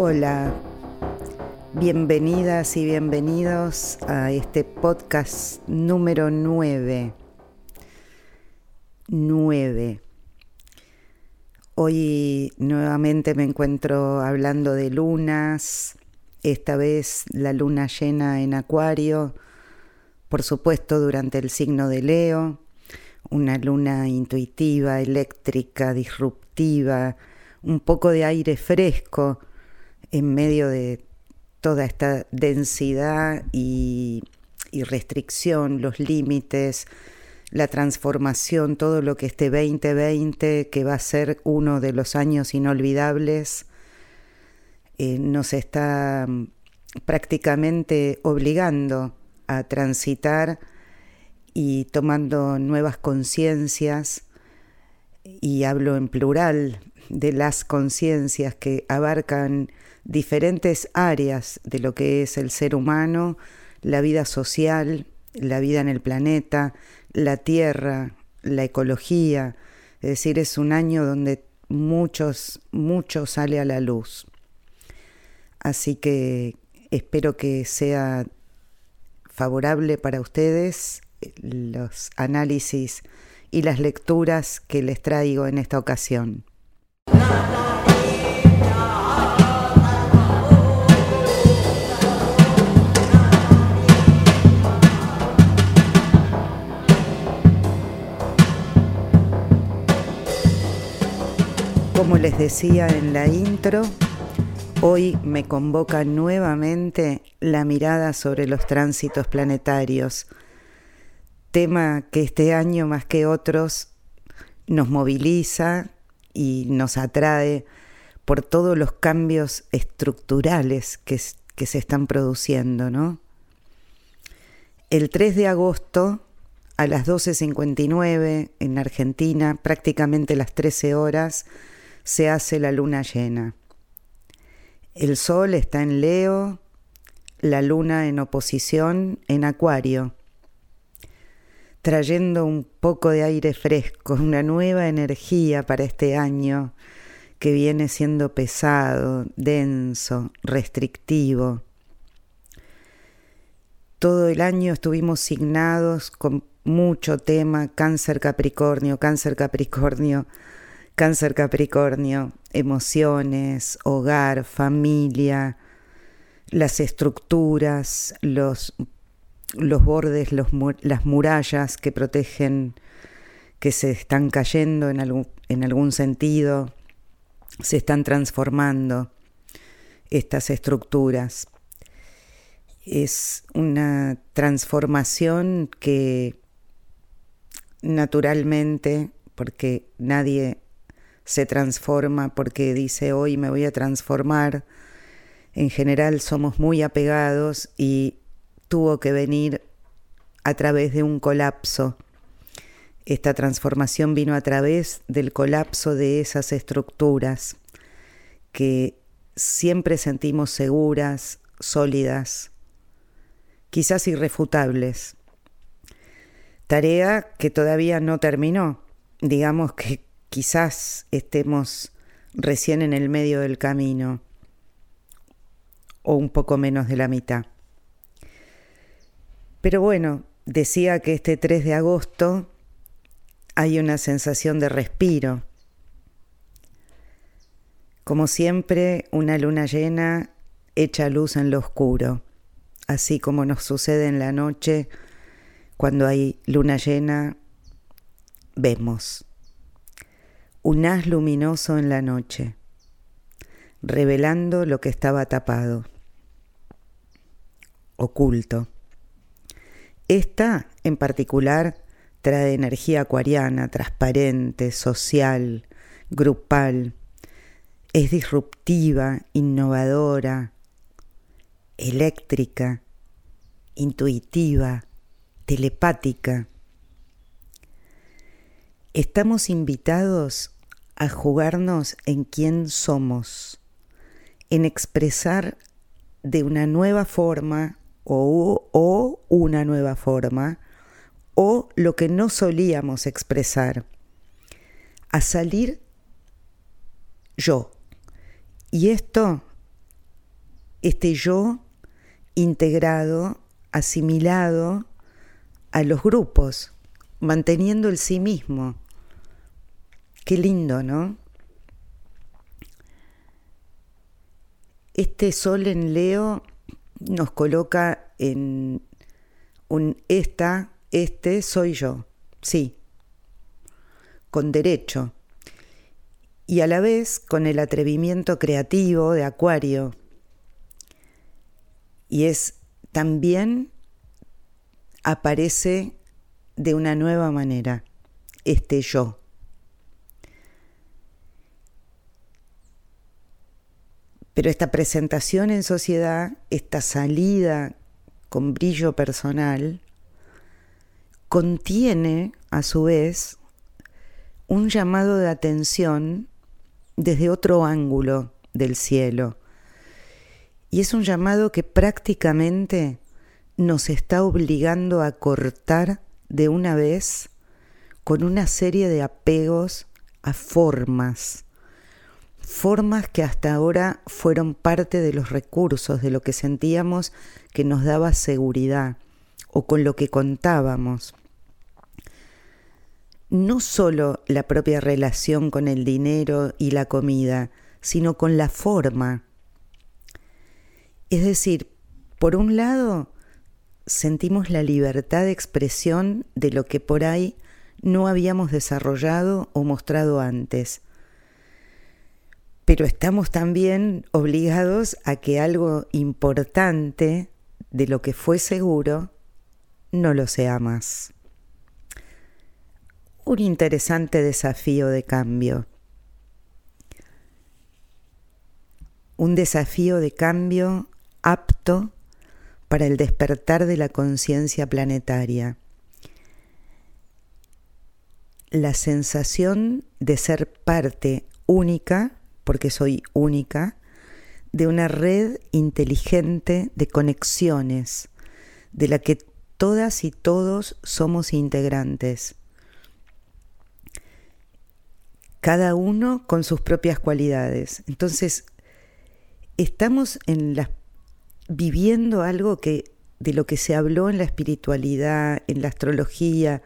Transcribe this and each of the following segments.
Hola, bienvenidas y bienvenidos a este podcast número 9. 9. Hoy nuevamente me encuentro hablando de lunas, esta vez la luna llena en Acuario, por supuesto durante el signo de Leo, una luna intuitiva, eléctrica, disruptiva, un poco de aire fresco en medio de toda esta densidad y, restricción, los límites, la transformación, todo lo que este 2020, que va a ser uno de los años inolvidables, eh, nos está mm, prácticamente obligando a transitar y tomando nuevas conciencias, y hablo en plural de las conciencias que abarcan diferentes áreas de lo que es el ser humano, la vida social, la vida en el planeta, la tierra, la ecología. Es decir, es un año donde muchos, mucho sale a la luz. Así que espero que sea favorable para ustedes los análisis y las lecturas que les traigo en esta ocasión. Como les decía en la intro, hoy me convoca nuevamente la mirada sobre los tránsitos planetarios, tema que este año más que otros nos moviliza y nos atrae por todos los cambios estructurales que, se están produciendo, ¿no? El 3 de agosto a las 12.59 en Argentina, prácticamente las 13 horas, se hace la luna llena. El sol está en Leo, la luna en oposición en Acuario, trayendo un poco de aire fresco, una nueva energía para este año que viene siendo pesado, denso, restrictivo. Todo el año estuvimos signados con mucho tema, cáncer Capricornio, cáncer Capricornio, Cáncer Capricornio, emociones, hogar, familia, las estructuras, los, los bordes, las murallas que protegen, que se están cayendo en algún, en algún sentido, se están transformando estas estructuras. Es una transformación que naturalmente, porque nadie se transforma porque dice hoy me voy a transformar. En general somos muy apegados y tuvo que venir a través de un colapso. Esta transformación vino a través del colapso de esas estructuras que siempre sentimos seguras, sólidas, quizás irrefutables. Tarea que todavía no terminó. Digamos que quizás estemos recién en el medio del camino o un poco menos de la mitad. Pero bueno, decía que este 3 de agosto hay una sensación de respiro. Como siempre, una luna llena echa luz en lo oscuro, así como nos sucede en la noche cuando hay luna llena, vemos un haz luminoso en la noche, revelando lo que estaba tapado, oculto. Esta, en particular, trae energía acuariana, transparente, social, grupal. Es disruptiva, innovadora, eléctrica, intuitiva, telepática. Estamos invitados a jugarnos en quién somos, en expresar de una nueva forma o, o, una nueva forma o lo que no solíamos expresar, a salir yo. Y esto este yo integrado, asimilado a los grupos, manteniendo el sí mismo. Qué lindo, ¿no? Este sol en Leo nos coloca en un esta, este soy yo, sí, con derecho, y a la vez con el atrevimiento creativo de Acuario. Y es también aparece de una nueva manera este yo. Pero esta presentación en sociedad, esta salida con brillo personal, contiene a su vez un llamado de atención desde otro ángulo del cielo. Y es un llamado que prácticamente nos está obligando a cortar de una vez con una serie de apegos a formas, formas que hasta ahora fueron parte de los recursos, de lo que sentíamos que nos daba seguridad o con lo que contábamos. No solo la propia relación con el dinero y la comida, sino con la forma. Es decir, por un lado, sentimos la libertad de expresión de lo que por ahí no habíamos desarrollado o mostrado antes. Pero estamos también obligados a que algo importante de lo que fue seguro no lo sea más. Un interesante desafío de cambio. Un desafío de cambio apto para el despertar de la conciencia planetaria. La sensación de ser parte única, porque soy única, de una red inteligente de conexiones, de la que todas y todos somos integrantes. Cada uno con sus propias cualidades. Entonces, estamos en las viviendo algo que de lo que se habló en la espiritualidad, en la astrología,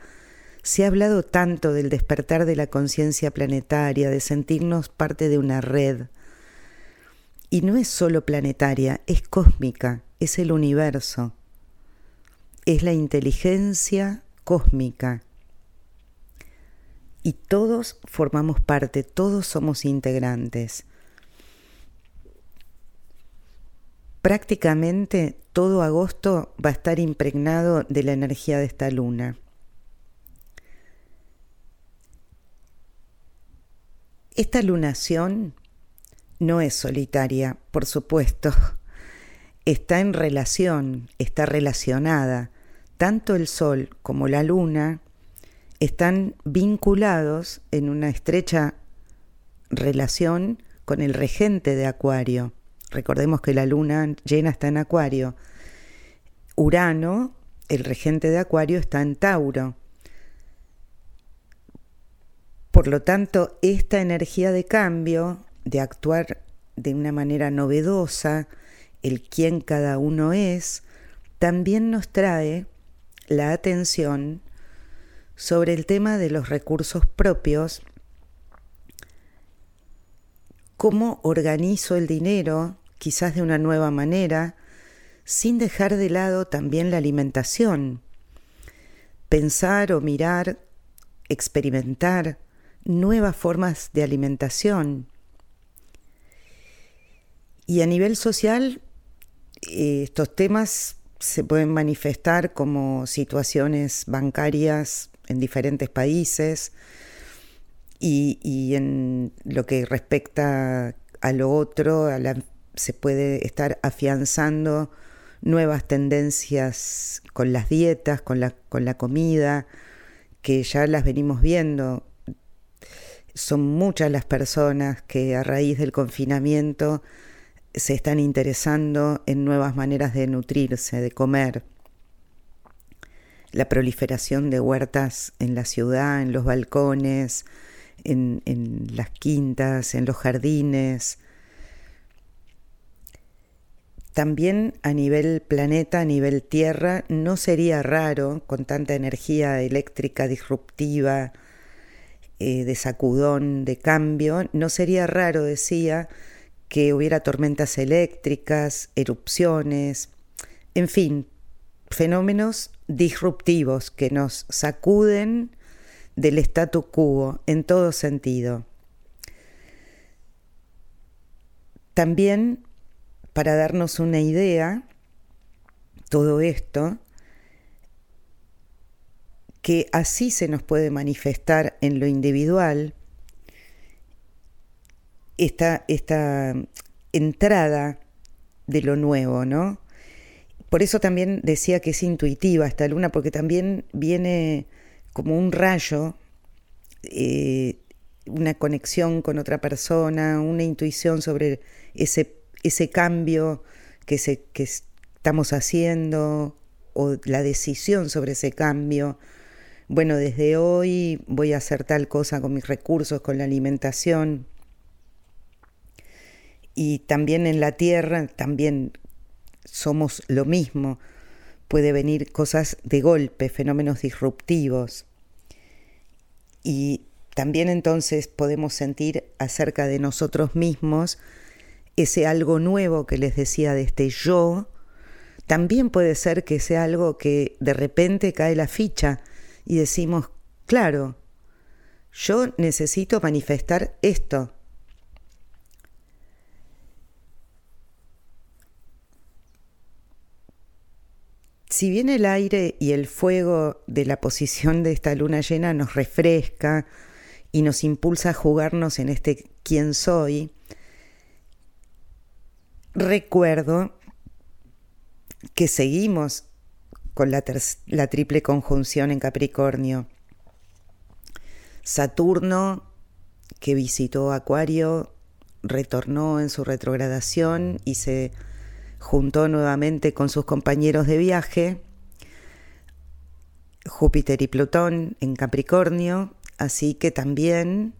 se ha hablado tanto del despertar de la conciencia planetaria, de sentirnos parte de una red. Y no es solo planetaria, es cósmica, es el universo, es la inteligencia cósmica. Y todos formamos parte, todos somos integrantes. prácticamente todo agosto va a estar impregnado de la energía de esta luna. Esta lunación no es solitaria, por supuesto. Está en relación, está relacionada. Tanto el Sol como la Luna están vinculados en una estrecha relación con el regente de Acuario. Recordemos que la luna llena está en Acuario. Urano, el regente de Acuario, está en Tauro. Por lo tanto, esta energía de cambio, de actuar de una manera novedosa, el quién cada uno es, también nos trae la atención sobre el tema de los recursos propios, cómo organizo el dinero quizás de una nueva manera, sin dejar de lado también la alimentación. Pensar o mirar, experimentar nuevas formas de alimentación. Y a nivel social, eh, estos temas se pueden manifestar como situaciones bancarias en diferentes países y, y en lo que respecta a lo otro, se puede estar afianzando nuevas tendencias con las dietas, con la, con la comida, que ya las venimos viendo. Son muchas las personas que a raíz del confinamiento se están interesando en nuevas maneras de nutrirse, de comer. La proliferación de huertas en la ciudad, en los balcones, en, en las quintas, en los jardines, también a nivel planeta, a nivel Tierra, no sería raro, con tanta energía eléctrica disruptiva, eh, de sacudón, de cambio, no sería raro, decía, que hubiera tormentas eléctricas, erupciones, en fin, fenómenos disruptivos que nos sacuden del statu quo en todo sentido. También, para darnos una idea, todo esto, que así se nos puede manifestar en lo individual, esta, esta entrada de lo nuevo, ¿no? Por eso también decía que es intuitiva esta luna, porque también viene como un rayo, eh, una conexión con otra persona, una intuición sobre ese, ese cambio que, se, que estamos haciendo o la decisión sobre ese cambio. Bueno, desde hoy voy a hacer tal cosa con mis recursos, con la alimentación. Y también en la tierra, también somos lo mismo. Puede venir cosas de golpe, fenómenos disruptivos. Y también entonces podemos sentir acerca de nosotros mismos ese algo nuevo que les decía de este yo. También puede ser que sea algo que de repente cae la ficha y decimos, claro, yo necesito manifestar esto si bien el aire y el fuego de la posición de esta luna llena nos refresca y nos impulsa a jugarnos en este quién soy, recuerdo que seguimos con la, triple conjunción en Capricornio. Saturno, que visitó Acuario, retornó en su retrogradación y se juntó nuevamente con sus compañeros de viaje, Júpiter y Plutón en Capricornio, así que también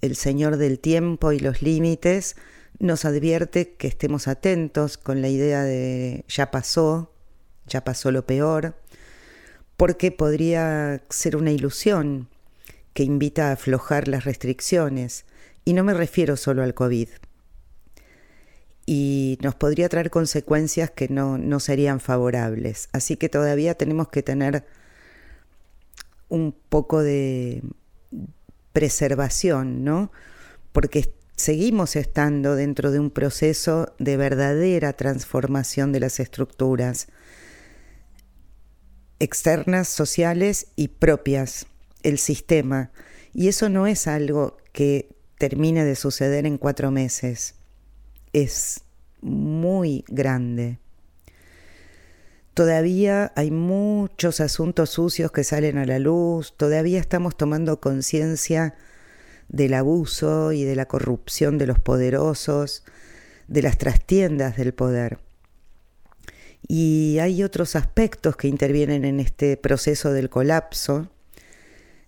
el Señor del tiempo y los límites nos advierte que estemos atentos con la idea de ya pasó, ya pasó lo peor, porque podría ser una ilusión que invita a aflojar las restricciones, y no me refiero solo al COVID y nos podría traer consecuencias que no, no serían favorables. Así que todavía tenemos que tener un poco de preservación, ¿no? Porque seguimos estando dentro de un proceso de verdadera transformación de las estructuras externas, sociales y propias, el sistema. Y eso no es algo que termine de suceder en cuatro meses es muy grande. Todavía hay muchos asuntos sucios que salen a la luz, todavía estamos tomando conciencia del abuso y de la corrupción de los poderosos, de las trastiendas del poder. Y hay otros aspectos que intervienen en este proceso del colapso,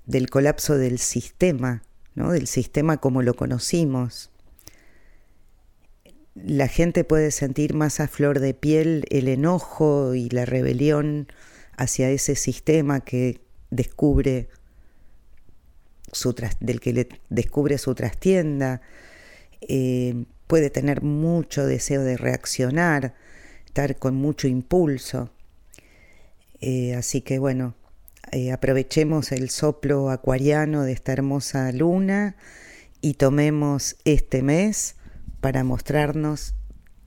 del colapso del sistema, ¿no? del sistema como lo conocimos la gente puede sentir más a flor de piel el enojo y la rebelión hacia ese sistema que descubre su del que le descubre su trastienda, eh, puede tener mucho deseo de reaccionar, con mucho impulso. Eh, así que bueno, eh, aprovechemos el soplo acuariano de esta hermosa luna y tomemos este mes para mostrarnos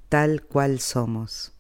tal cual somos.